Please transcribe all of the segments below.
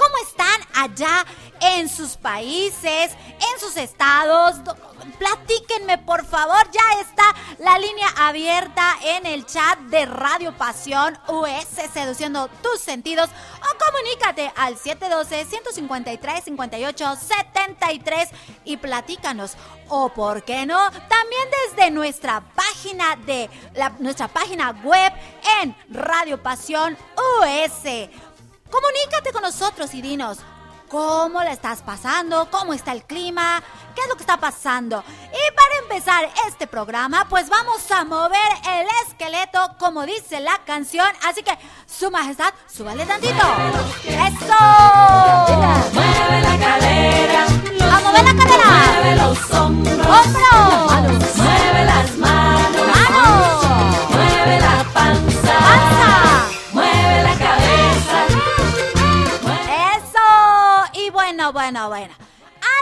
¿cómo están allá en sus países, en sus estados? Do- Platíquenme, por favor, ya está la línea abierta en el chat de Radio Pasión US, seduciendo tus sentidos, o comunícate al 712-153-58-73 y platícanos. O, ¿por qué no? También desde nuestra página de nuestra página web en Radio Pasión US. Comunícate con nosotros y dinos cómo la estás pasando, cómo está el clima, qué es lo que está pasando. Y para empezar este programa, pues vamos a mover el esqueleto como dice la canción. Así que, su majestad, súbale tantito. ¡Eso! Mueve la cadera, ¡A mover la cadera! mueve los hombros, ¡Hombros! mueve las ¡Manos! Bueno, bueno.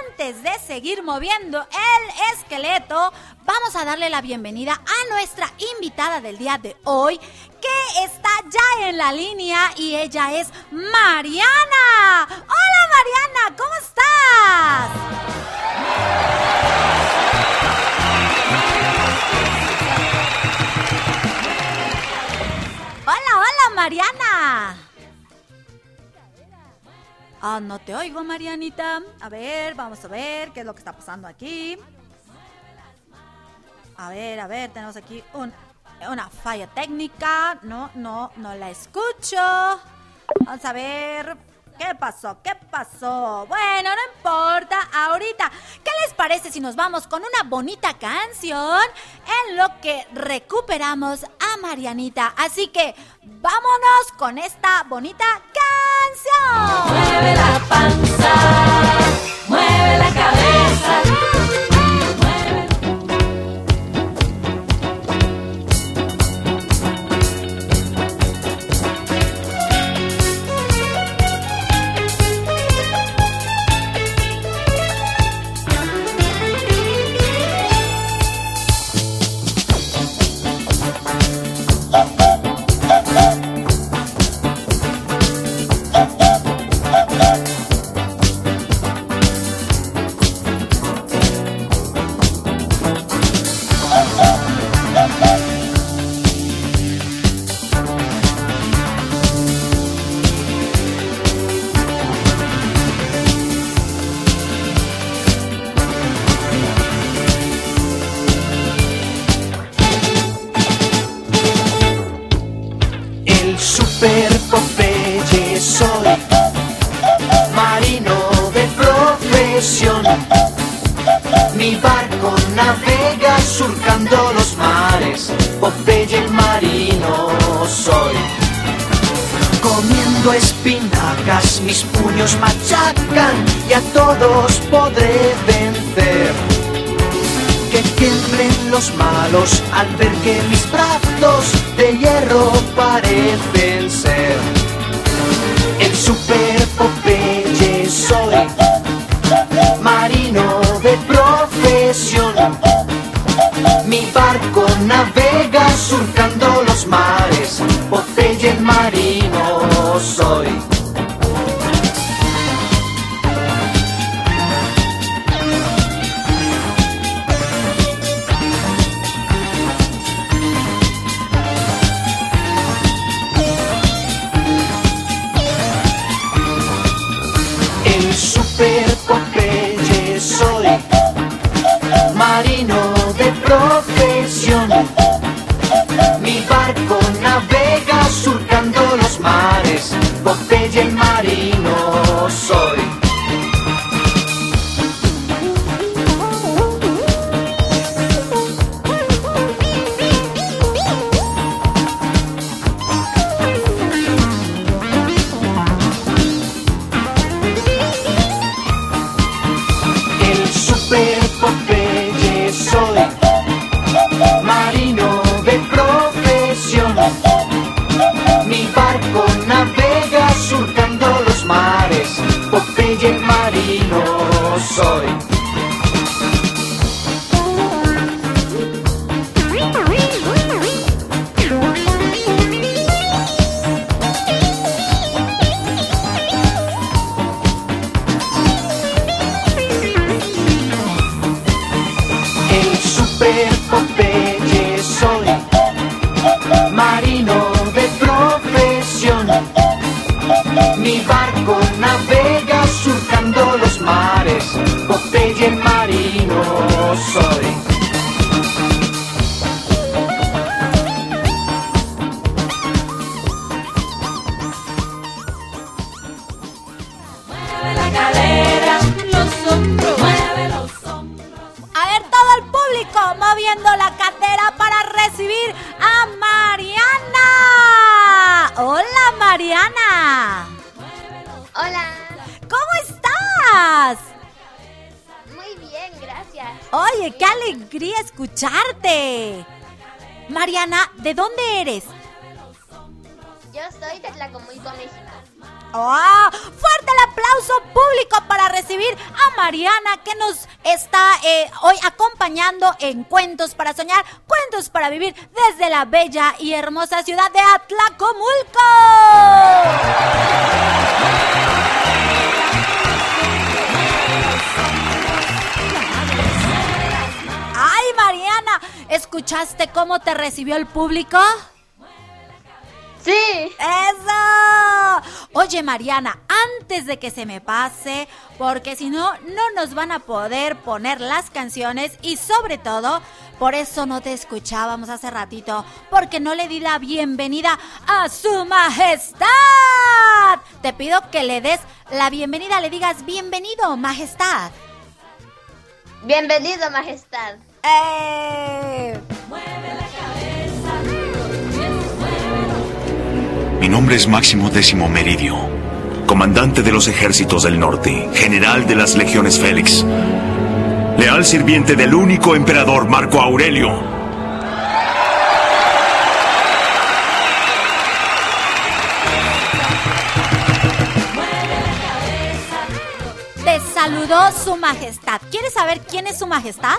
Antes de seguir moviendo el esqueleto, vamos a darle la bienvenida a nuestra invitada del día de hoy, que está ya en la línea y ella es Mariana. Hola Mariana, ¿cómo estás? Hola, hola Mariana. Ah, no te oigo, Marianita. A ver, vamos a ver qué es lo que está pasando aquí. A ver, a ver, tenemos aquí un- una falla técnica. No, no, no la escucho. Vamos a ver. ¿Qué pasó? ¿Qué pasó? Bueno, no importa. Ahorita, ¿qué les parece si nos vamos con una bonita canción en lo que recuperamos a Marianita? Así que vámonos con esta bonita canción. Mueve la panza, mueve la cabeza. Mis brazos de hierro parecen ser. El super Popeye el marino Super Popeye soy, marino de profesión. Mi barco navega surcando los mares, marino. Alegría escucharte. Mariana, ¿de dónde eres? Yo soy de Tlacomulco, México. ¡Oh! Fuerte el aplauso público para recibir a Mariana que nos está eh, hoy acompañando en Cuentos para Soñar, Cuentos para Vivir desde la bella y hermosa ciudad de Atlacomulco. ¿Escuchaste cómo te recibió el público? Sí, ¡Eso! Oye, Mariana, antes de que se me pase, porque si no, no nos van a poder poner las canciones y sobre todo, por eso no te escuchábamos hace ratito, porque no le di la bienvenida a su majestad. Te pido que le des la bienvenida, le digas bienvenido, majestad. bienvenido, Majestad. Mi nombre es Máximo Décimo Meridio, comandante de los ejércitos del norte, general de las legiones Félix, leal sirviente del único emperador Marco Aurelio. Saludó su majestad. ¿Quieres saber quién es su majestad?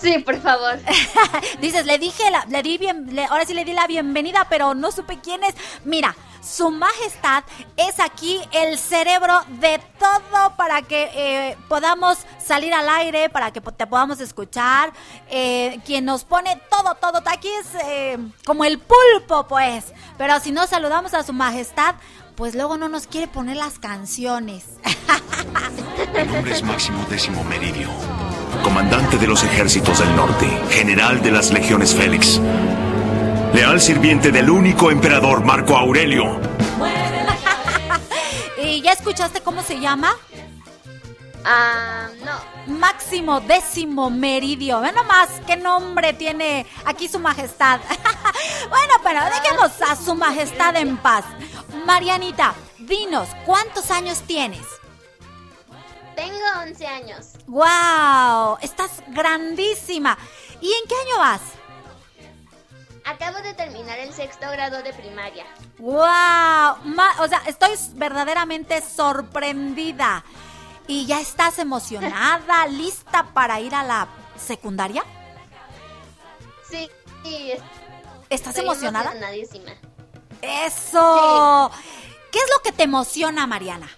Sí, por favor. Dices, le dije, la- le di bien, le- ahora sí le di la bienvenida, pero no supe quién es. Mira, su majestad es aquí el cerebro de todo para que eh, podamos salir al aire, para que te podamos escuchar. eh, quien nos pone todo, todo. Aquí es eh, como el pulpo, pues. Pero si no saludamos a su majestad, pues luego no nos quiere poner las canciones. Mi nombre es Máximo Décimo Meridio, comandante de los ejércitos del norte, general de las legiones Félix, leal sirviente del único emperador Marco Aurelio. ¿Y ya escuchaste cómo se llama? Ah, no. Máximo décimo meridio. Ve nomás qué nombre tiene aquí su majestad. bueno, pero dejemos a su majestad en paz. Marianita, dinos, ¿cuántos años tienes? Tengo 11 años. ¡Wow! Estás grandísima. ¿Y en qué año vas? Acabo de terminar el sexto grado de primaria. ¡Wow! Ma- o sea, estoy verdaderamente sorprendida. ¿Y ya estás emocionada, lista para ir a la secundaria? Sí, sí, es- ¿Estás estoy emocionada? emocionadísima. ¡Eso! ¿Qué es lo que te emociona, Mariana?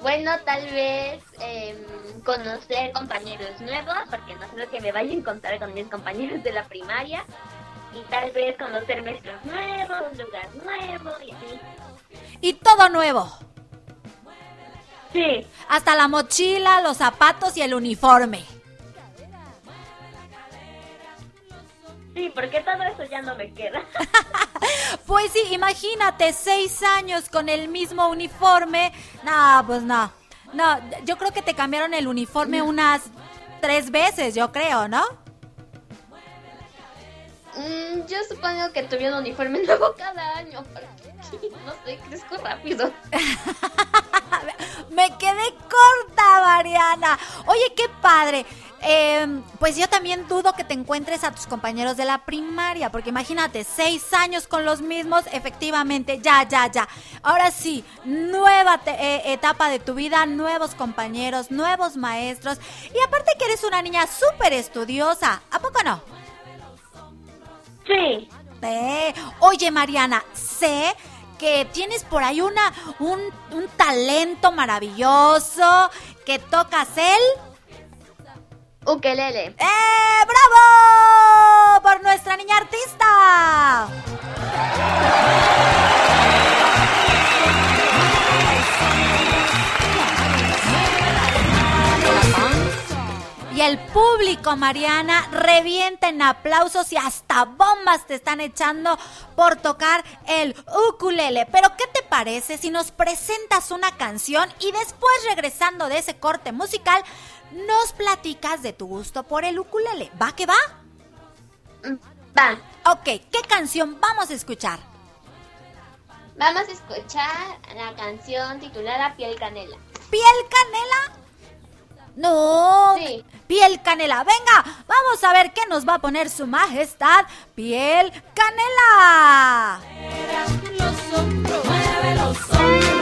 Bueno, tal vez em, conocer compañeros nuevos, porque no lo que me vaya a encontrar con mis compañeros de la primaria. Y tal vez conocer maestros nuevos, un lugar nuevo y así. Y todo nuevo. Sí, Hasta la mochila, los zapatos y el uniforme. Sí, porque todo eso ya no me queda. Pues sí, imagínate, seis años con el mismo uniforme. No, pues no. No, yo creo que te cambiaron el uniforme unas tres veces, yo creo, ¿no? Mm, yo supongo que tuve un uniforme nuevo cada año, porque no sé, crezco rápido. Me quedé corta, Mariana. Oye, qué padre. Eh, pues yo también dudo que te encuentres a tus compañeros de la primaria, porque imagínate, seis años con los mismos, efectivamente, ya, ya, ya. Ahora sí, nueva te- eh, etapa de tu vida, nuevos compañeros, nuevos maestros, y aparte que eres una niña súper estudiosa, ¿a poco no? Sí. Eh, Oye, Mariana, sé que tienes por ahí una, un, un talento maravilloso, que tocas el... Ukelele. ¡Eh! ¡Bravo! Por nuestra niña artista. Y el público, Mariana, revienta en aplausos y hasta bombas te están echando por tocar el ukulele. Pero ¿qué te parece si nos presentas una canción y después regresando de ese corte musical nos platicas de tu gusto por el ukulele? ¿Va que va? Va. Ok, ¿qué canción vamos a escuchar? Vamos a escuchar la canción titulada Piel Canela. ¿Piel canela? No, Sí. piel canela. Venga, vamos a ver qué nos va a poner su majestad. Piel canela. los hombros, mueve los hombros.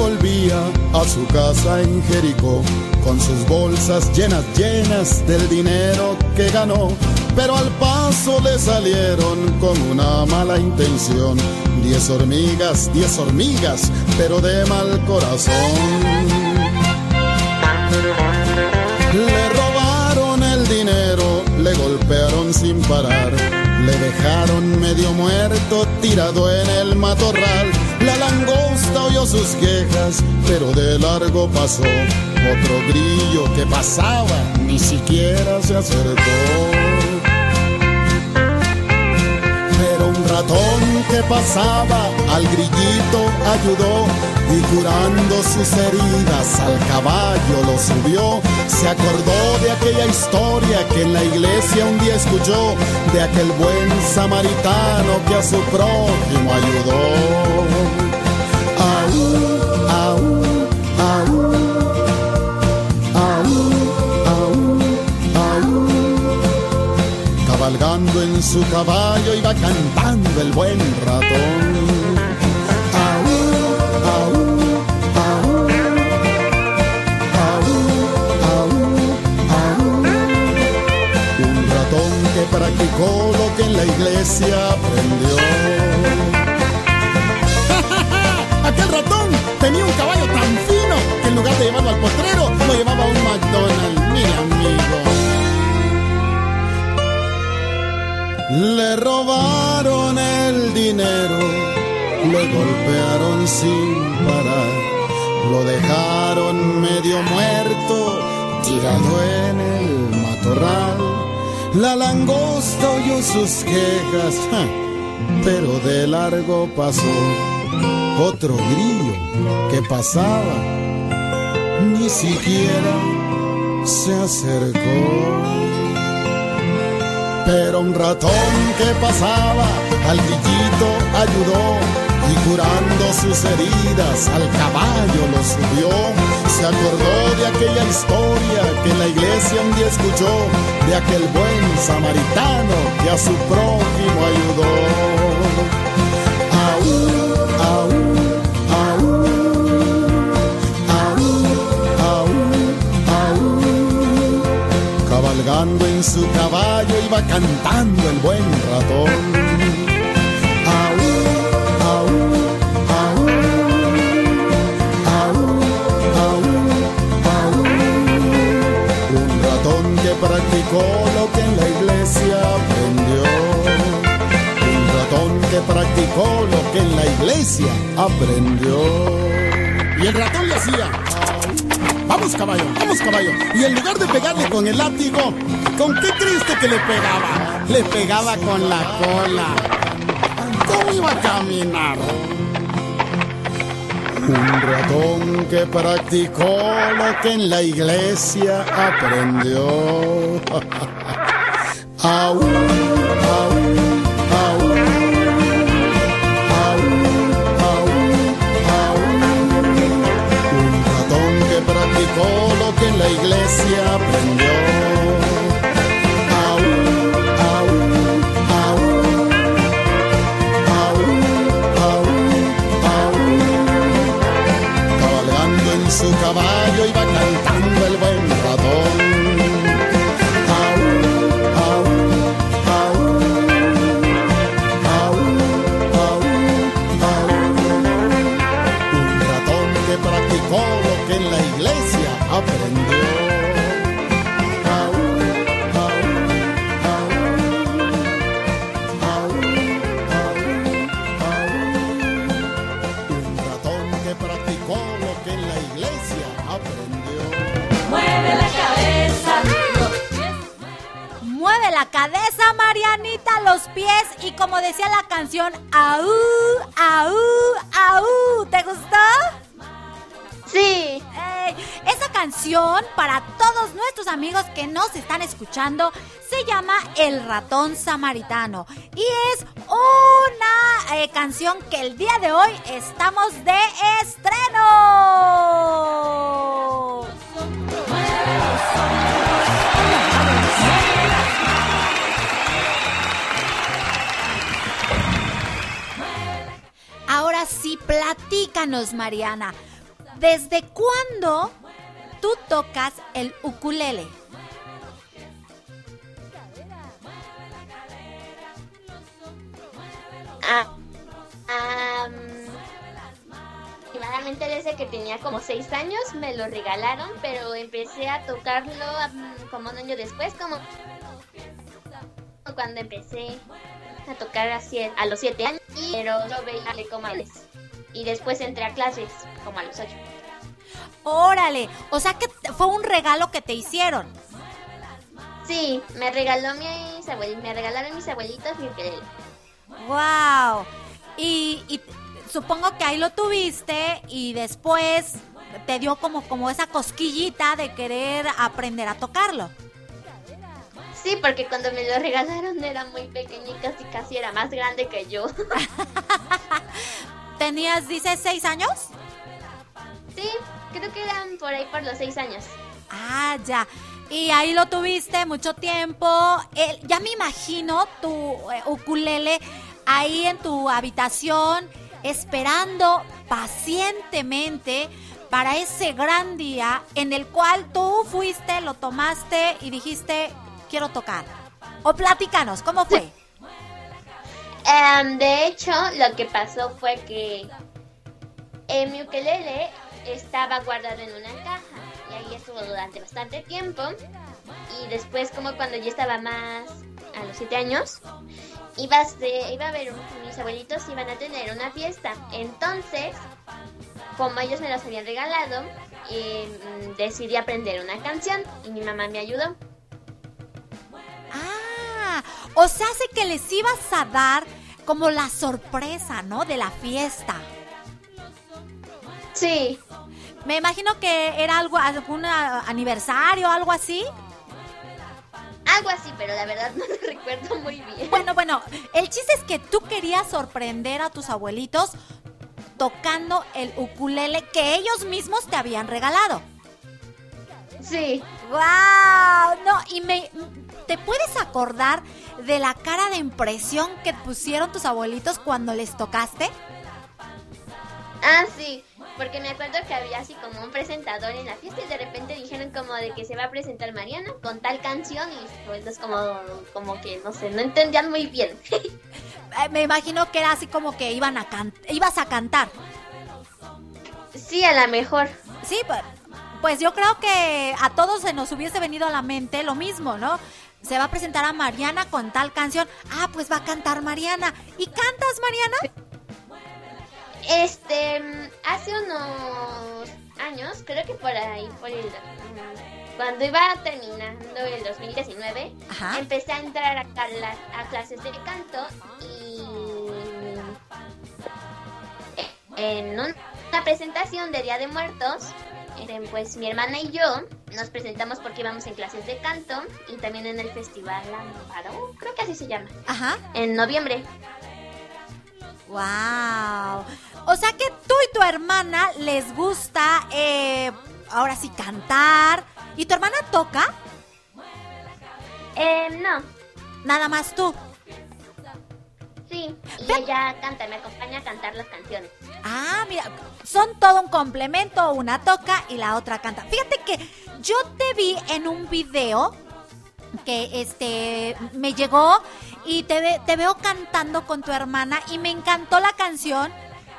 Volvía a su casa en Jericó con sus bolsas llenas, llenas del dinero que ganó. Pero al paso le salieron con una mala intención. Diez hormigas, diez hormigas, pero de mal corazón. Le robaron el dinero, le golpearon sin parar, le dejaron medio muerto tirado en el matorral. La langosta oyó sus quejas, pero de largo pasó. Otro grillo que pasaba, ni siquiera se acercó. Que pasaba al grillito ayudó y curando sus heridas al caballo lo subió. Se acordó de aquella historia que en la iglesia un día escuchó, de aquel buen samaritano que a su prójimo ayudó. Cabalgando en su caballo iba cantando el buen ratón. Un ratón que practicó lo que en la iglesia aprendió. Aquel ratón tenía un caballo tan fino que en lugar de llevarlo al potrero, lo llevaba a un McDonald's, mi amigo. Le robaron el dinero, le golpearon sin parar, lo dejaron medio muerto, tirado en el matorral. La langosta oyó sus quejas, ja, pero de largo pasó otro grillo que pasaba, ni siquiera se acercó. Pero un ratón que pasaba al grillito ayudó y curando sus heridas al caballo lo subió. Se acordó de aquella historia que la iglesia un día escuchó, de aquel buen samaritano que a su prójimo ayudó. Cabalgando en su caballo iba cantando el buen ratón. Un ratón que practicó lo que en la iglesia aprendió. Un ratón que practicó lo que en la iglesia aprendió. Y el ratón le hacía. Vamos caballo, vamos caballo. Y en lugar de pegarle con el látigo, ¿con qué triste que le pegaba? Le pegaba con la cola. ¿Cómo iba a caminar? Un ratón que practicó lo que en la iglesia aprendió. Aú, la iglesia se llama El ratón samaritano. Y es una eh, canción que el día de hoy estamos de estreno. Ahora sí, platícanos, Mariana. ¿Desde cuándo tú tocas el ukulele? Ah, am, aproximadamente desde que tenía como 6 años me lo regalaron, pero empecé a tocarlo como un año después, como cuando empecé a tocar a, los 7 años, y- pero yo veía como a los- Y después entré a clases como a los 8. Órale, o sea que fue un regalo que te hicieron. Sí, me regaló mis abuelitos, me regalaron mis abuelitos mi ukelele. Wow. Y, supongo que ahí lo tuviste y después te dio como, como esa cosquillita de querer aprender a tocarlo. Sí, porque cuando me lo regalaron era muy pequeño y casi casi era más grande que yo. ¿Tenías, dices, seis años? sí, creo que eran por ahí por los 6 años. Ah, ya. Y ahí lo tuviste mucho tiempo. Ya me imagino tu eh, ukulele ahí en tu habitación, esperando pacientemente para ese gran día en el cual tú fuiste, lo tomaste y dijiste, quiero tocar. O platícanos, ¿cómo fue? Em, de hecho, lo que pasó fue que eh, mi ukelele estaba guardado en una caja durante bastante tiempo. Y después, como cuando yo estaba más a los 7 años, iba a, ser- iba a ver, un- mis abuelitos iban a tener una fiesta. Entonces, como ellos me los habían regalado, em, decidí aprender una canción y mi mamá me ayudó. Ah, o sea, hace que les ibas a dar como la sorpresa, ¿no? De la fiesta. Sí, Me imagino que era algo, algún ah, aniversario, algo así. algo así, pero la verdad no lo recuerdo muy bien. Bueno, bueno, el chiste es que tú querías sorprender a tus abuelitos tocando el ukulele que ellos mismos te habían regalado. Sí. ¡Wow! No, y me ¿te puedes acordar de la cara de impresión que pusieron tus abuelitos cuando les tocaste? Ah, sí, porque me acuerdo que había así como un presentador en la fiesta y de repente dijeron como de que se va a presentar Mariana con tal canción y pues es como, como que no sé, no entendían muy bien. Eh, me imagino que era así como que iban a can- ibas a cantar. sí, a lo mejor. Sí, pues, pues yo creo que a todos se nos hubiese venido a la mente lo mismo, ¿no? Se va a presentar a Mariana con tal canción. Ah, pues va a cantar Mariana. ¿Y cantas, Mariana? Este, mm, hace unos años, creo que por ahí, por el... mm, Cuando iba terminando el 2019, Ajá. empecé a entrar a, clases de canto y en un una presentación de Día de Muertos. Eh, pues mi hermana y yo nos presentamos porque íbamos en clases de canto y también en el Festival Amparo, creo que así se llama, Ajá. en noviembre. Wow. O sea que tú y tu hermana les gusta, eh, ahora sí, cantar. ¿Y tu hermana toca? Eh, no, Nada más tú. sí, y Ve- ella canta, me acompaña a cantar las canciones. Ah, mira, son todo un complemento, una toca y la otra canta. Fíjate que yo te vi en un video que este me llegó y te, ve- te veo cantando con tu hermana y me encantó la canción,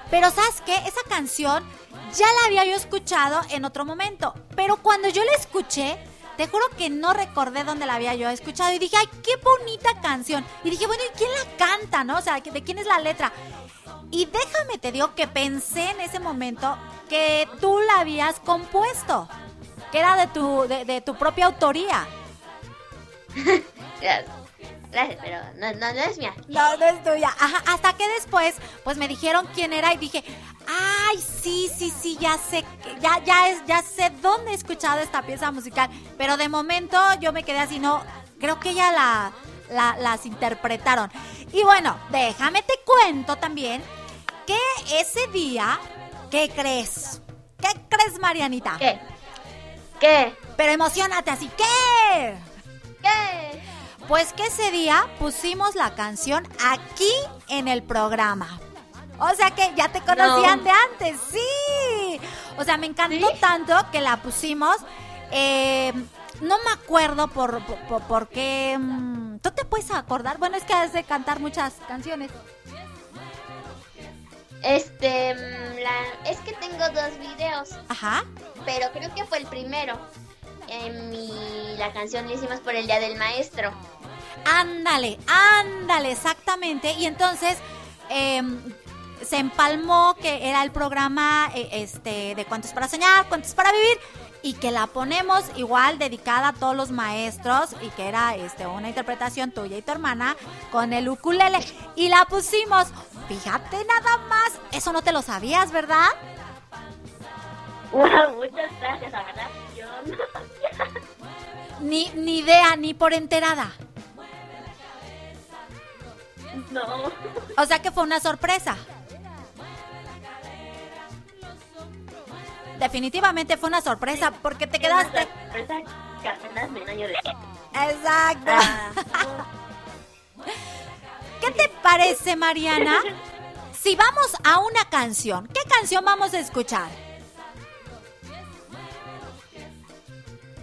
pero ¿sabes qué? Esa canción ya la había yo escuchado en otro momento, pero cuando yo la escuché, te juro que no recordé dónde la había yo escuchado y dije, ay, qué bonita canción. Y dije, bueno, ¿y quién la canta, no? O sea, ¿de quién es la letra? Y déjame te digo que pensé en ese momento que tú la habías compuesto, que era de tu, de tu propia autoría. Gracias, pero no, no, no es mía. No, no es tuya. Ajá, hasta que después, pues me dijeron quién era y dije, ay, sí, sí, sí, ya sé, ya, ya es, ya sé dónde he escuchado esta pieza musical. Pero de momento yo me quedé así, no, creo que ya la, la- las interpretaron. Y bueno, déjame te cuento también que ese día, ¿qué crees? ¿Qué crees, Marianita? ¿Qué? ¿Qué? Pero emocionate así, ¿qué? ¿Qué? Pues que ese día pusimos la canción aquí en el programa. O sea que ya te conocían No. de antes, sí. O sea, me encantó ¿Sí? tanto que la pusimos. eh, no me acuerdo por, por, por- qué. mm, ¿Tú te puedes acordar? Bueno, es que has de cantar muchas canciones. Este, mm, la, es que tengo dos videos, Ajá. pero creo que fue el primero. En mi, la canción la hicimos por el Día del Maestro. Ándale, ándale, exactamente. Y entonces em, se empalmó que era el programa eh, este de cuentos para soñar, cuentos para vivir y que la ponemos igual dedicada a todos los maestros y que era este una interpretación tuya y tu hermana con el ukulele y la pusimos. Fíjate nada más, eso no te lo sabías, ¿verdad? Wow, muchas gracias, la verdad. Yo no. Ni ni idea, ni por enterada. No. O sea que fue una sorpresa. Definitivamente fue una sorpresa porque te quedaste. Sorpresa que apenas me no lloré. Exacto. Ah, ¿Qué te parece, Mariana? Si vamos a una canción, ¿qué canción vamos a escuchar?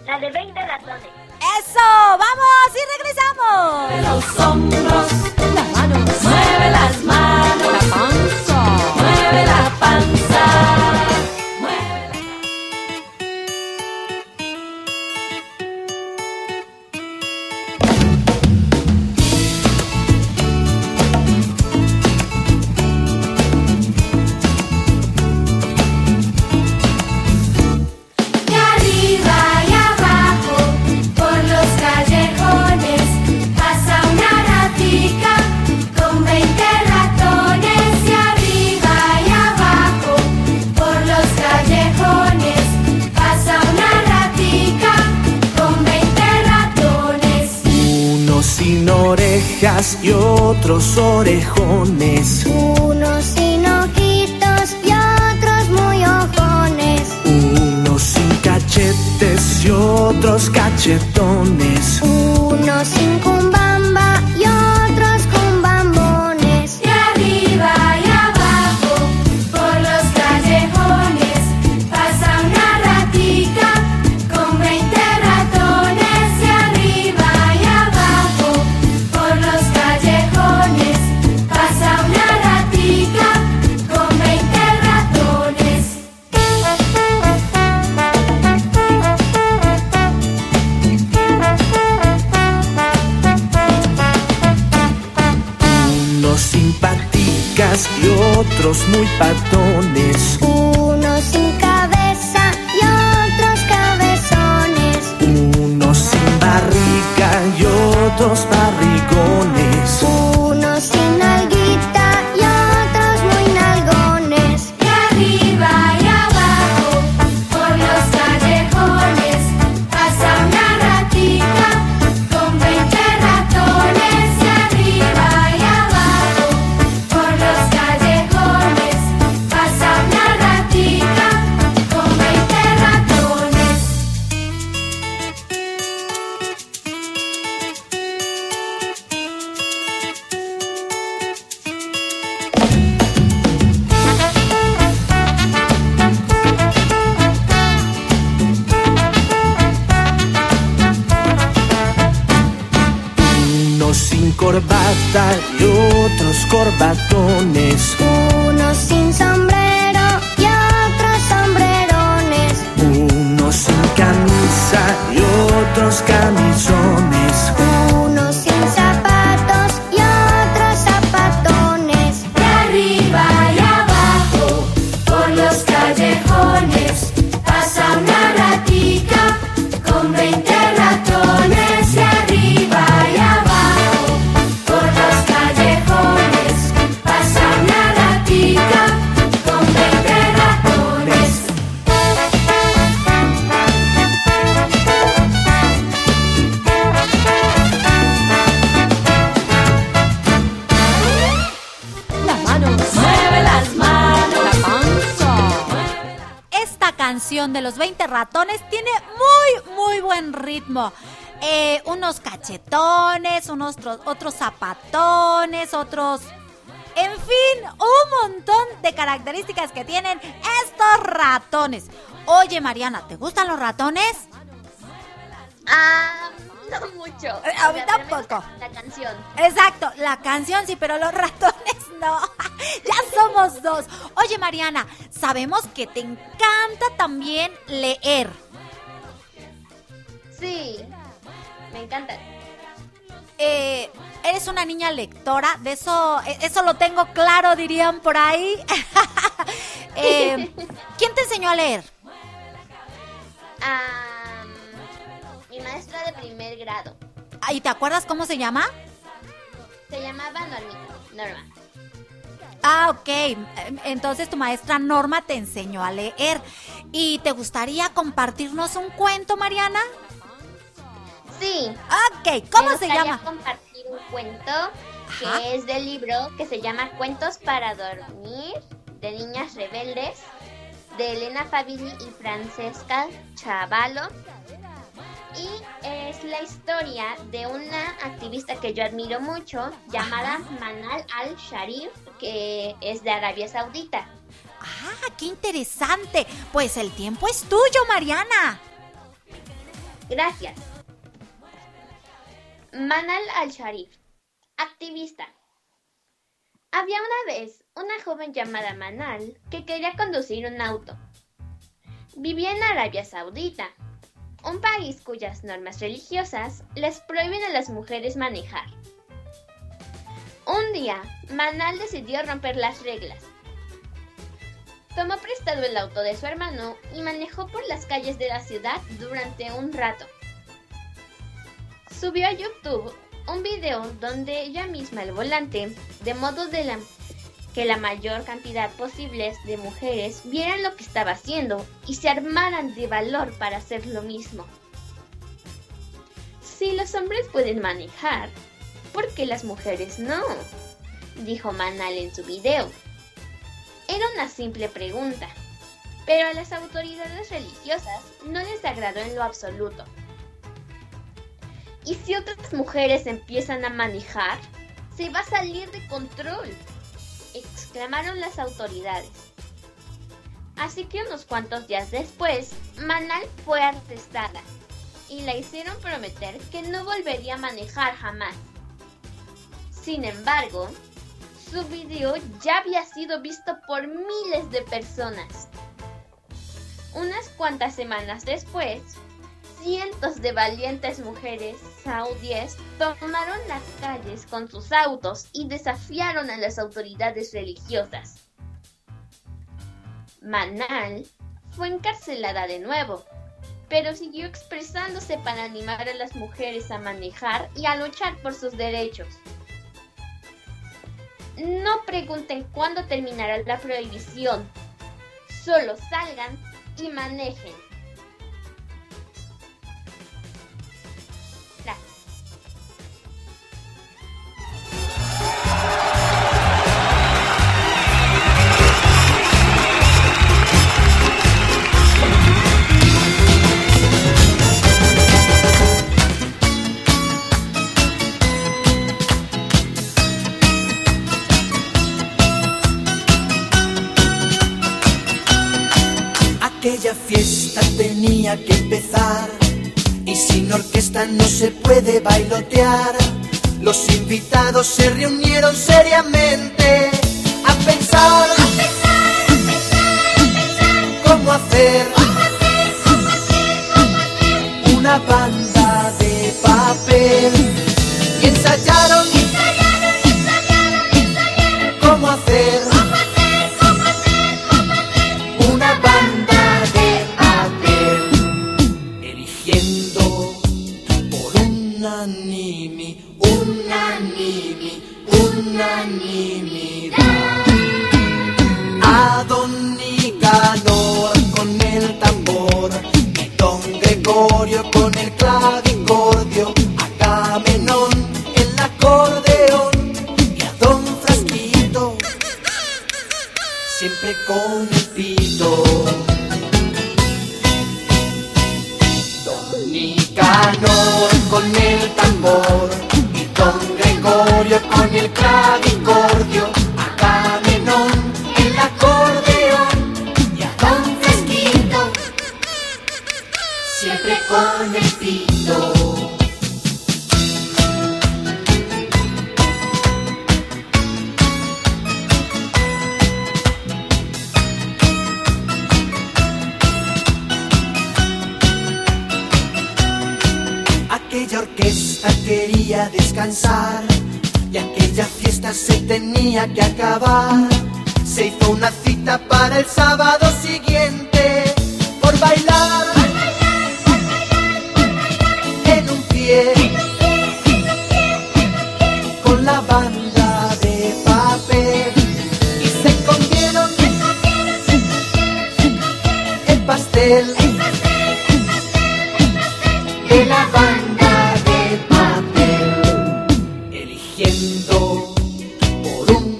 La de 20 razones. ¡Eso! ¡Vamos! ¡Y regresamos! los hombros, las otros orejones. Unos sin ojitos y otros muy ojones. Unos sin cachetes y otros cachetones. Unos sin muy patones. Tro- otros zapatones, otros... En fin, un montón de características que tienen estos ratones. Oye, Mariana, ¿te gustan los ratones? Ah, no mucho. Eh, a mí tampoco. La canción. Exacto, la canción sí, pero los ratones no. ya somos dos. Oye, Mariana, sabemos que te encanta también leer. Sí, me encanta. Eh, eres una niña lectora, de eso, eh, eso lo tengo claro, dirían por ahí. Eh, ¿Quién te enseñó a leer? Ah, mi maestra de primer grado Ah, ¿Y te acuerdas cómo se llama? se llamaba. Norma. Ah, ok. Entonces tu maestra Norma te enseñó a leer. ¿Y te gustaría compartirnos un cuento, Mariana? Sí. Ok, ¿cómo me se llama? compartir un cuento que Ajá. es del libro que se llama Cuentos para dormir de niñas rebeldes de Elena Fabili y Francesca Chavalo. Y es la historia de una activista que yo admiro mucho llamada Manal al-Sharif, que es de Arabia Saudita. Ah, qué interesante. Pues el tiempo es tuyo, Mariana. Gracias. Manal al-Sharif, activista. Había una vez una joven llamada Manal que quería conducir un auto. Vivía en Arabia Saudita, un país cuyas normas religiosas les prohíben a las mujeres manejar. Un día, Manal decidió romper las reglas. Tomó prestado el auto de su hermano y manejó por las calles de la ciudad durante un rato. Subió a YouTube un video donde ella misma al volante, de modo que la mayor cantidad posible de mujeres vieran lo que estaba haciendo y se armaran de valor para hacer lo mismo. Si los hombres pueden manejar, ¿por qué las mujeres no? Dijo Manal en su video. Era una simple pregunta, pero a las autoridades religiosas no les agradó en lo absoluto. ¿Y si otras mujeres empiezan a manejar? Se va a salir de control, exclamaron las autoridades. Así que unos cuantos días después, Manal fue arrestada y la hicieron prometer que no volvería a manejar jamás. Sin embargo, su video ya había sido visto por miles de personas. Unas cuantas semanas después, cientos de valientes mujeres saudíes tomaron las calles con sus autos y desafiaron a las autoridades religiosas. Manal fue encarcelada de nuevo, pero siguió expresándose para animar a las mujeres a manejar y a luchar por sus derechos. No pregunten cuándo terminará la prohibición. Solo salgan y manejen. Fiesta tenía que empezar y sin orquesta no se puede bailotear. Los invitados se reunieron seriamente a pensar, cómo hacer una banda de papel y ensayaron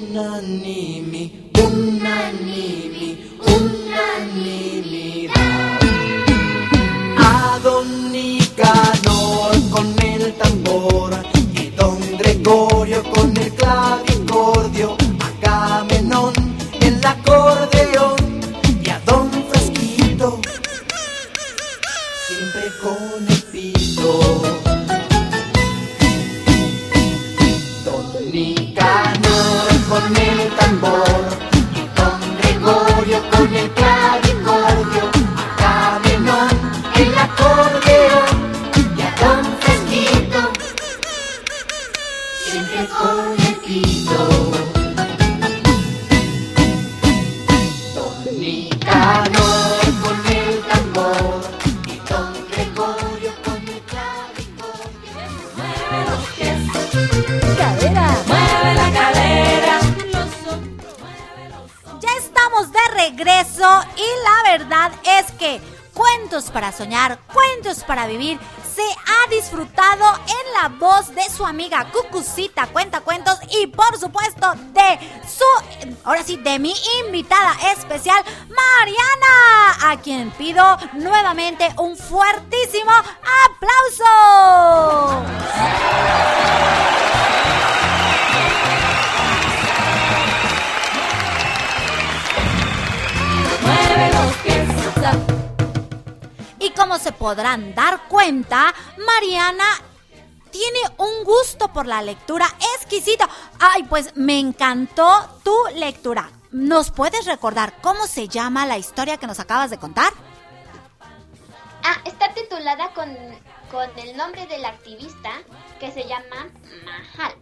unanimi, unanimi, unanimidad a Don Nicanor con el tambor. Y Don Gregorio con el Cucucita Cuenta Cuentos y por supuesto de su, ahora sí, de mi invitada especial Mariana, a quien pido nuevamente un fuertísimo aplauso. Mueve los pies, Y como se podrán dar cuenta, Mariana tiene un gusto por la lectura exquisito. Ay, pues me encantó tu lectura. ¿Nos puedes recordar cómo se llama la historia que nos acabas de contar? Ah, está titulada con, con el nombre del activista que se llama Mahal.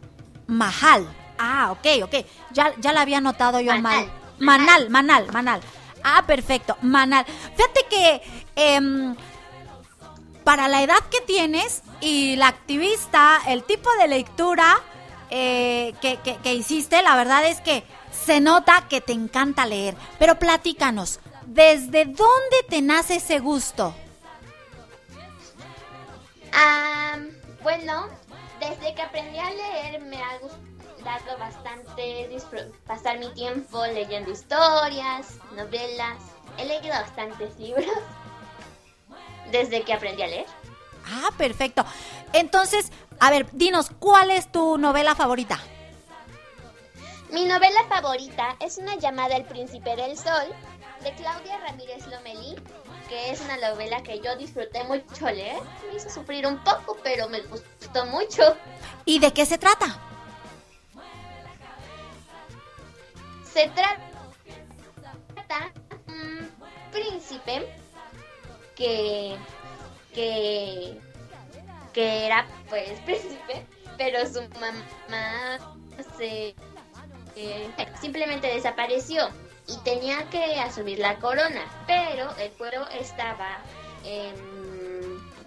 Mahal. Ah, ok, ok. Ya, ya la había notado yo Manal. mal. Manal, Manal, Manal. Ah, perfecto, Manal. Fíjate que em, para la edad que tienes y la activista, el tipo de lectura eh, que, hiciste, la verdad es que se nota que te encanta leer. Pero platícanos, ¿desde dónde te nace ese gusto? Ah, bueno, desde que aprendí a leer me ha gustado bastante pasar mi tiempo leyendo historias, novelas. He leído bastantes libros desde que aprendí a leer. Ah, perfecto. Entonces, a ver, dinos, ¿cuál es tu novela favorita? Mi novela favorita es Una llamada al príncipe del sol de Claudia Ramírez Lomelí porque es una novela que yo disfruté mucho leer. Me hizo sufrir un poco, pero me gustó mucho. ¿Y de qué se trata? Se trata de un príncipe que que que era pues príncipe, pero su mamá se eh, simplemente desapareció y tenía que asumir la corona, pero el pueblo estaba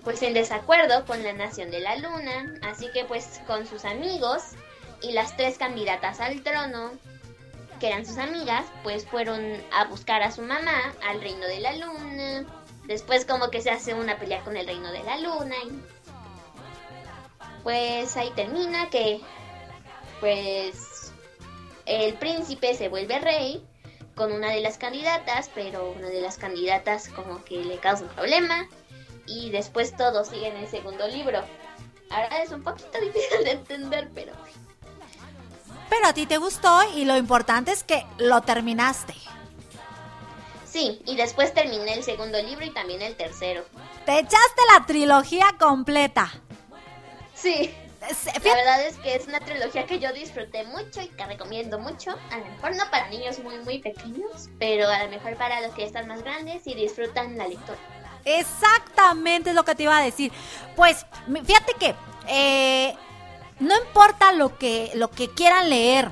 pues en desacuerdo con la nación de la luna, así que pues con sus amigos y las tres candidatas al trono, que eran sus amigas, pues fueron a buscar a su mamá al reino de la luna. Después como que se hace una pelea con el reino de la luna y pues ahí termina que pues el príncipe se vuelve rey con una de las candidatas, pero una de las candidatas como que le causa un problema y después todo sigue en el segundo libro. Ahora es un poquito difícil de entender, pero Pero a ti te gustó y lo importante es que lo terminaste. Sí, y después terminé el segundo libro y también el tercero. Te echaste la trilogía completa. Sí. La verdad es que es una trilogía que yo disfruté mucho y que recomiendo mucho. A lo mejor no para niños muy, muy pequeños, pero a lo mejor para los que están más grandes y disfrutan la lectura. Exactamente es lo que te iba a decir. Pues, fíjate que eh, no importa lo que, lo que quieran leer,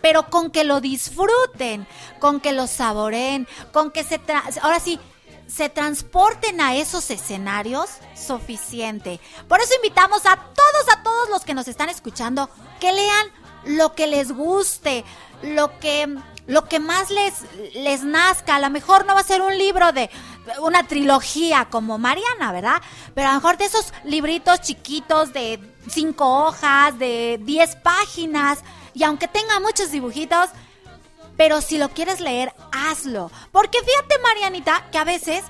pero con que lo disfruten, con que lo saboreen, con que se, tra- ahora sí, se transporten a esos escenarios, suficiente. Por eso invitamos a todos, a todos los que nos están escuchando, que lean lo que les guste, lo que, lo que más les, les nazca. A lo mejor no va a ser un libro de una trilogía como Mariana, ¿verdad? Pero a lo mejor de esos libritos chiquitos de cinco hojas, de 10 páginas, y aunque tenga muchos dibujitos, pero si lo quieres leer, hazlo. Porque fíjate, Marianita, que a veces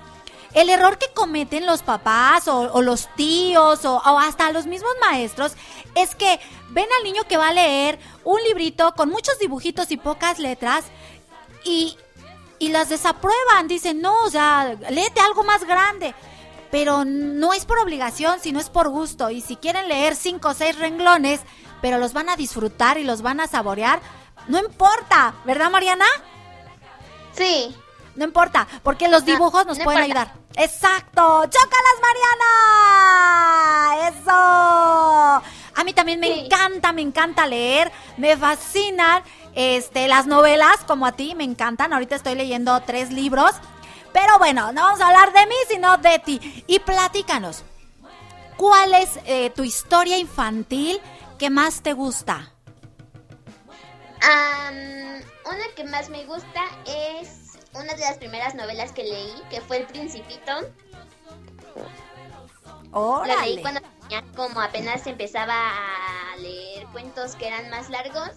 el error que cometen los papás o, los tíos o, o hasta los mismos maestros es que ven al niño que va a leer un librito con muchos dibujitos y pocas letras y, y las desaprueban. Dicen, no, o sea, léete algo más grande. Pero no es por obligación, sino es por gusto. Y si quieren leer cinco o seis renglones, pero los van a disfrutar y los van a saborear, no importa, ¿verdad, Mariana? Sí, No importa, porque los dibujos nos no pueden importa. ayudar. Exacto. ¡Chócalas, Mariana! ¡Eso! A mí también me Sí. encanta, me encanta leer, me fascinan este, las novelas, como a ti, me encantan. Ahorita estoy leyendo tres libros. Pero bueno, no vamos a hablar de mí, sino de ti. Y platícanos, ¿cuál es eh, tu historia infantil que más te gusta? Am, una que más me gusta es una de las primeras novelas que leí, que fue El Principito. La leí Órale. cuando tenía como apenas empezaba a leer cuentos que eran más largos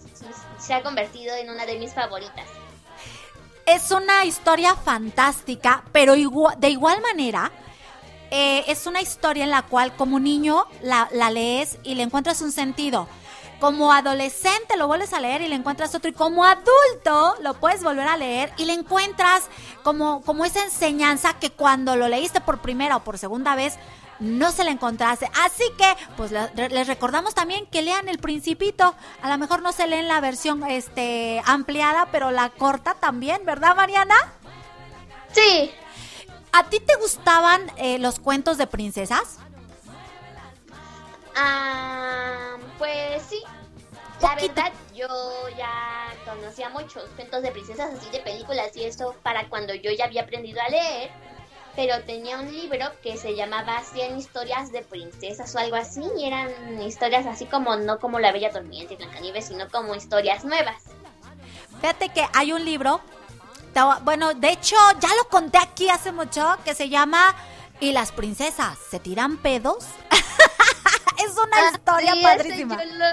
se ha convertido en una de mis favoritas. Es una historia fantástica, pero igua- de igual manera, eh, es una historia en la cual como niño la, la lees y le encuentras un sentido. Como adolescente lo vuelves a leer y le encuentras otro. Y como adulto lo puedes volver a leer y le encuentras como, como esa enseñanza que cuando lo leíste por primera o por segunda vez no se la encontraste. Así que, pues les recordamos también que lean El Principito. A lo mejor no se leen la versión este, ampliada, pero la corta también, ¿verdad, Mariana? Sí, ¿A ti te gustaban eh, los cuentos de princesas? Ah, pues sí. La verdad, yo ya conocía muchos cuentos de princesas así de películas y eso para cuando yo ya había aprendido a leer. Pero tenía un libro que se llamaba 100 historias de princesas o algo así. Y eran historias así como, no como La Bella Durmiente y Blancanieves, sino como historias nuevas. Fíjate que hay un libro, bueno, de hecho ya lo conté aquí hace mucho, que se llama ¿Y las princesas se tiran pedos? es una Ah, historia sí, padrísima. Yo lo,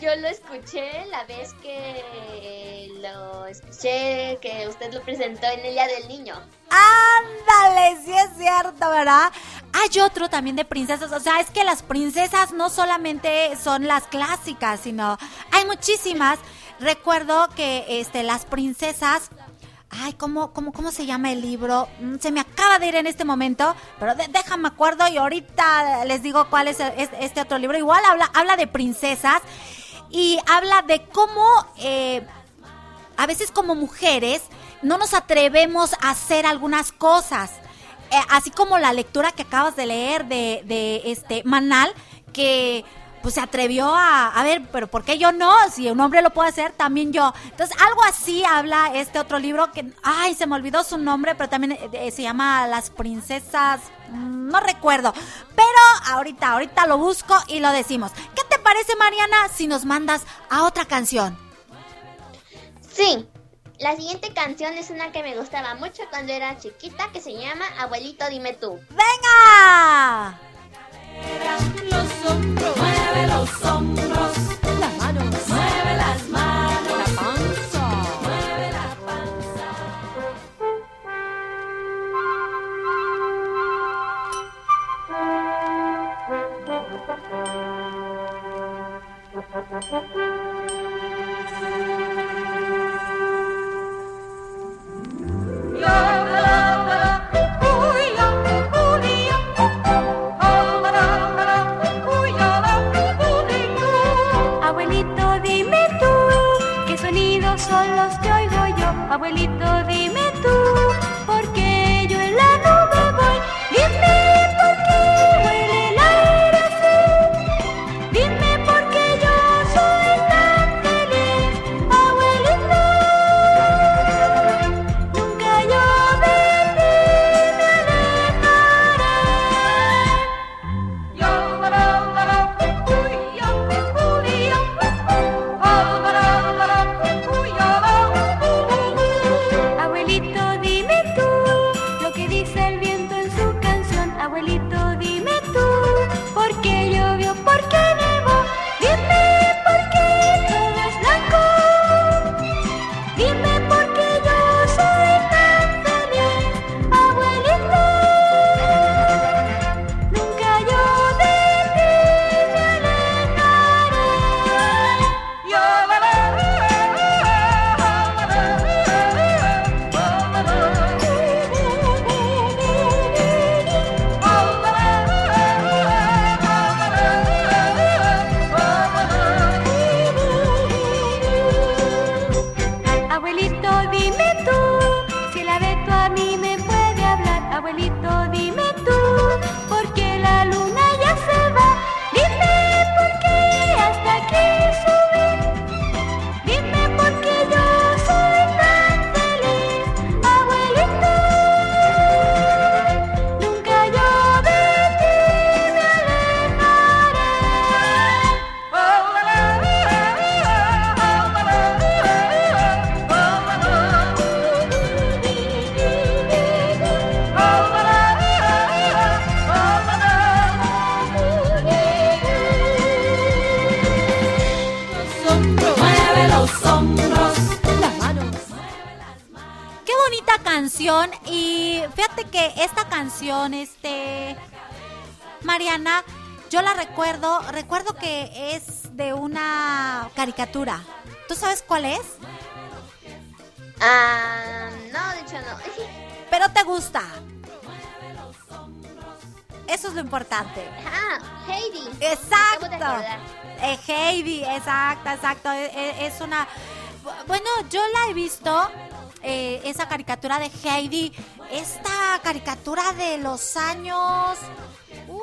yo lo escuché la vez que lo escuché, que usted lo presentó en el Día del Niño. Ándale, sí es cierto, ¿verdad? Hay otro también de princesas, o sea, es que las princesas no solamente son las clásicas, sino hay muchísimas. Recuerdo que este las princesas Ay, ¿cómo, cómo, ¿cómo se llama el libro? Mm, Se me acaba de ir en este momento, pero déjame acuerdo y ahorita les digo cuál es- este otro libro. Igual habla, habla de princesas y habla de cómo eh, a veces como mujeres no nos atrevemos a hacer algunas cosas. Eh, así como la lectura que acabas de leer de, de este Manal, que pues se atrevió a, a ver, pero ¿por qué yo no? Si un hombre lo puede hacer, también yo. Entonces, algo así habla este otro libro que, ay, se me olvidó su nombre, pero también eh, eh, se llama Las Princesas, mm, no recuerdo. Pero ahorita, ahorita lo busco y lo decimos. ¿Qué te parece, Mariana, si nos mandas a otra canción? Sí. La siguiente canción es una que me gustaba mucho cuando era chiquita, que se llama Abuelito, dime tú. ¡Venga! Los hombros, mueve los hombros, las manos, mueve las manos, la panza. mueve la panza. Que es de una caricatura. ¿Tú sabes cuál es? Ah, no, de hecho no. Pero te gusta. Eso es lo importante. Ah, Heidi. Exacto. Eh, Heidi, exacto, exacto. Eh, eh, Es una. Bueno, yo la he visto, eh, esa caricatura de Heidi. Esta caricatura de los años. Uh,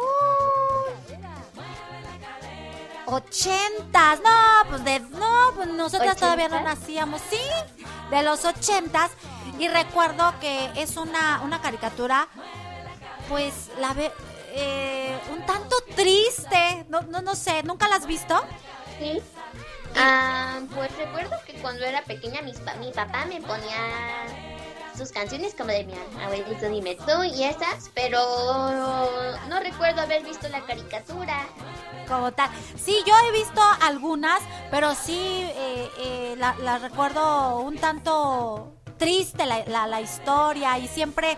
ochentas. No, pues de. No, pues nosotras todavía no nacíamos. Sí, de los ochentas. Y recuerdo que es una, una caricatura pues la ve eh, un tanto triste. No, no, no sé, ¿nunca la has visto? Sí. Ah, pues recuerdo que cuando era pequeña mis pa- mi papá me ponía sus canciones como de mi abuelito dime tú y esas, pero no recuerdo haber visto la caricatura. Como tal. Sí, yo he visto algunas, pero sí eh, eh, la, recuerdo un tanto triste la, la- la historia y siempre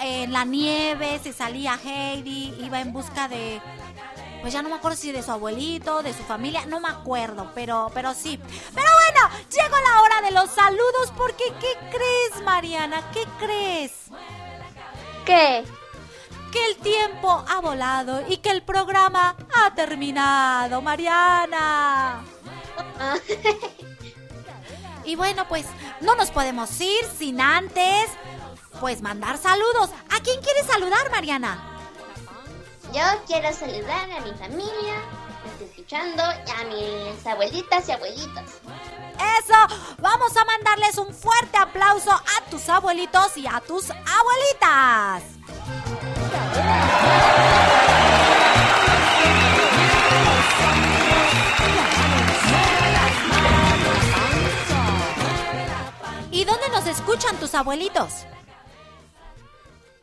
en la nieve se salía Heidi, iba en busca de pues ya no me acuerdo si de su abuelito, de su familia, no me acuerdo, pero, pero sí. Pero bueno, llegó la hora de los saludos porque ¿qué crees, Mariana? ¿Qué crees? ¿Qué? Que el tiempo ha volado y que el programa ha terminado, Mariana. Y bueno, pues no nos podemos ir sin antes, pues mandar saludos. ¿A quién quieres saludar, Mariana? Yo quiero saludar a mi familia, escuchando, y a mis abuelitas y abuelitos. Eso, vamos a mandarles un fuerte aplauso a tus abuelitos y a tus abuelitas. ¿Y dónde nos escuchan tus abuelitos?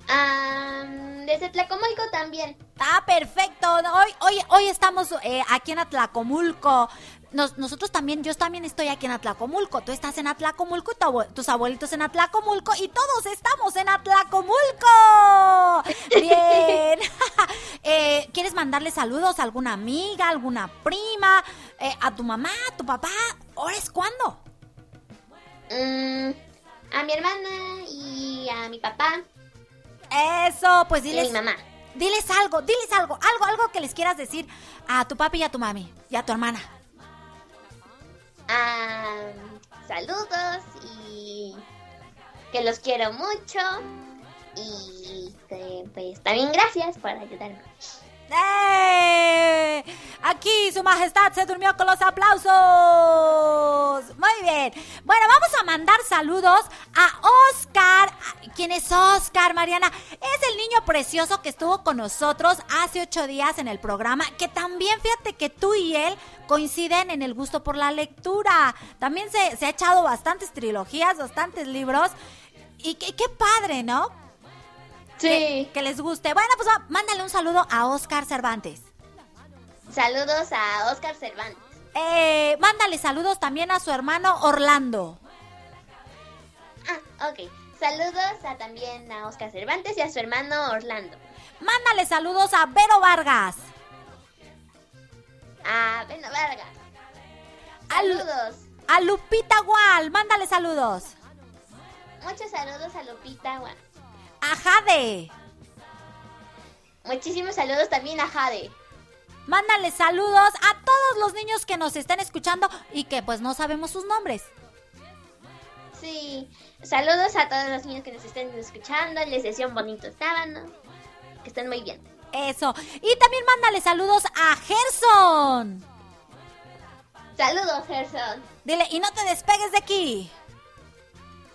Ah, desde Tlacomulco también. Ah, perfecto. Hoy, hoy, hoy estamos eh, aquí en Atlacomulco. Nos- nosotros también, yo también estoy aquí en Atlacomulco. Tú estás en Atlacomulco y tu tus abuelitos en Atlacomulco y todos estamos en Atlacomulco. Bien. Eh, ¿Quieres mandarle saludos a alguna amiga, alguna prima, eh, a tu mamá, a tu papá? ¿Ahora es cuándo? Mm, a mi hermana y a mi papá Eso, pues y a diles. mi mamá. Diles algo, diles algo, algo, algo que les quieras decir a tu papi y a tu mami y a tu hermana. Ah, saludos y que los quiero mucho. Y pues también gracias por ayudarme. ¡Eh! Aquí su majestad se durmió con los aplausos. Muy bien. Bueno, vamos a mandar saludos a Oscar. ¿Quién es Oscar, Mariana? Es el niño precioso que estuvo con nosotros hace ocho días en el programa. Que también, fíjate que tú y él coinciden en el gusto por la lectura. También se, se ha echado bastantes trilogías, bastantes libros. Y qué, qué padre, ¿no? Sí. Que les guste. Bueno, pues mándale un saludo a Oscar Cervantes. Saludos a Oscar Cervantes. Eh, mándale saludos también a su hermano Orlando. Ah, ok. Saludos a, también a Oscar Cervantes y a su hermano Orlando. Mándale saludos a Vero Vargas. A Beno Vargas. A, Lu- Saludos. a Lupita Gual. Mándale saludos. Muchos saludos a Lupita. Gua- A Jade. Muchísimos saludos también a Jade. Mándale saludos a todos los niños que nos estén escuchando y que pues no sabemos sus nombres. Sí. Saludos a todos los niños que nos estén escuchando. Les deseo un bonito sábado. Que estén muy bien. Eso. Y también mándale saludos a Gerson. Saludos, Gerson. Dile, y no te despegues de aquí.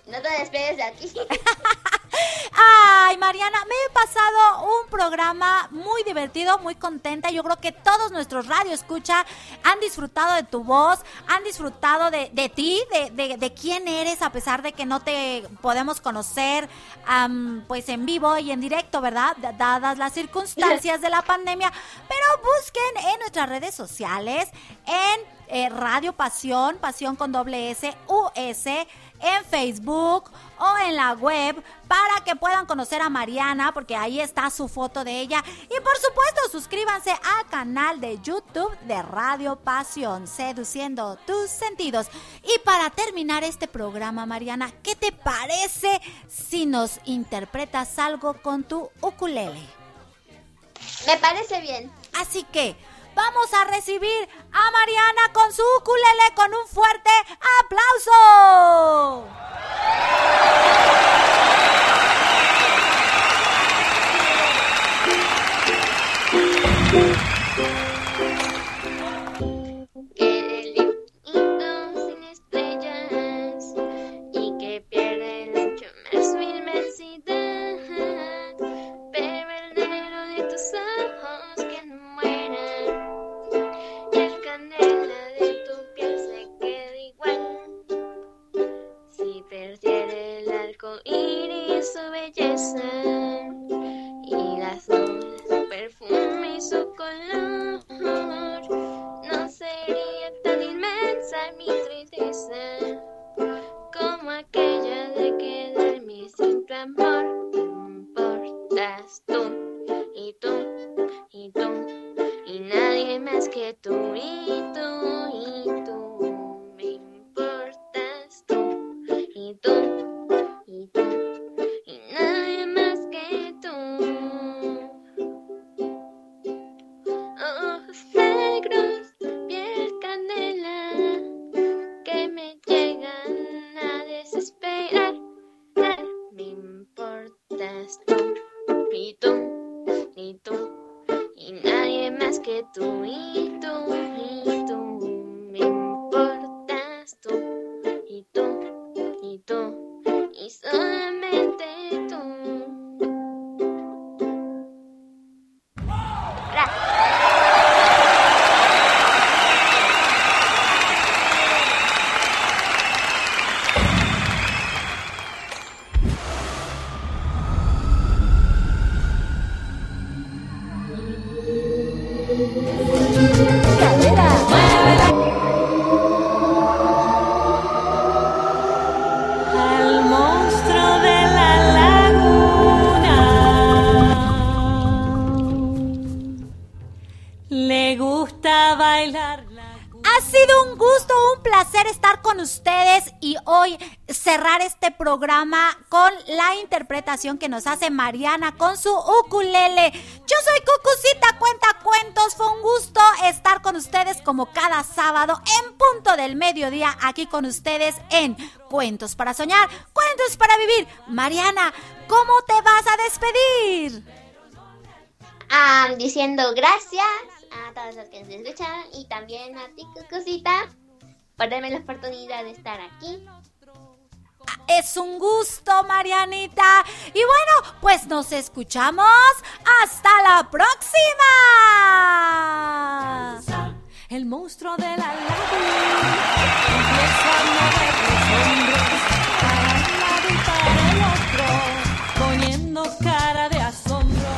No te despegues de aquí. Ay, Mariana, me he pasado un programa muy divertido, muy contenta. Yo creo que todos nuestros radio escucha han disfrutado de tu voz, han disfrutado de, de ti, de, de- quién eres, a pesar de que no te podemos conocer pues en vivo y en directo, ¿verdad? Dadas las circunstancias de la pandemia. Pero busquen en nuestras redes sociales, en eh, Radio Pasión, Pasión con doble S, US, en Facebook o en la web para que puedan conocer a Mariana, porque ahí está su foto de ella. Y por supuesto, suscríbanse al canal de YouTube de Radio Pasión, seduciendo tus sentidos. Y para terminar este programa, Mariana, ¿qué te parece si nos interpretas algo con tu ukulele? Me parece bien. Así que vamos a recibir a Mariana con su ukulele con un fuerte aplauso. Ha sido un gusto, un placer estar con ustedes y hoy cerrar este programa con la interpretación que nos hace Mariana con su ukulele. Yo soy Cucucita Cuenta Cuentos. Fue un gusto estar con ustedes como cada sábado en punto del mediodía aquí con ustedes en Cuentos para Soñar, Cuentos para Vivir. Mariana, ¿cómo te vas a despedir? Diciendo gracias a todos los que nos escuchan y también a ti, Cucucita, por darme la oportunidad de estar aquí es un gusto, Marianita. Y bueno, pues nos escuchamos. Hasta la próxima. El monstruo de la lágrima. poniendo cara de asombro.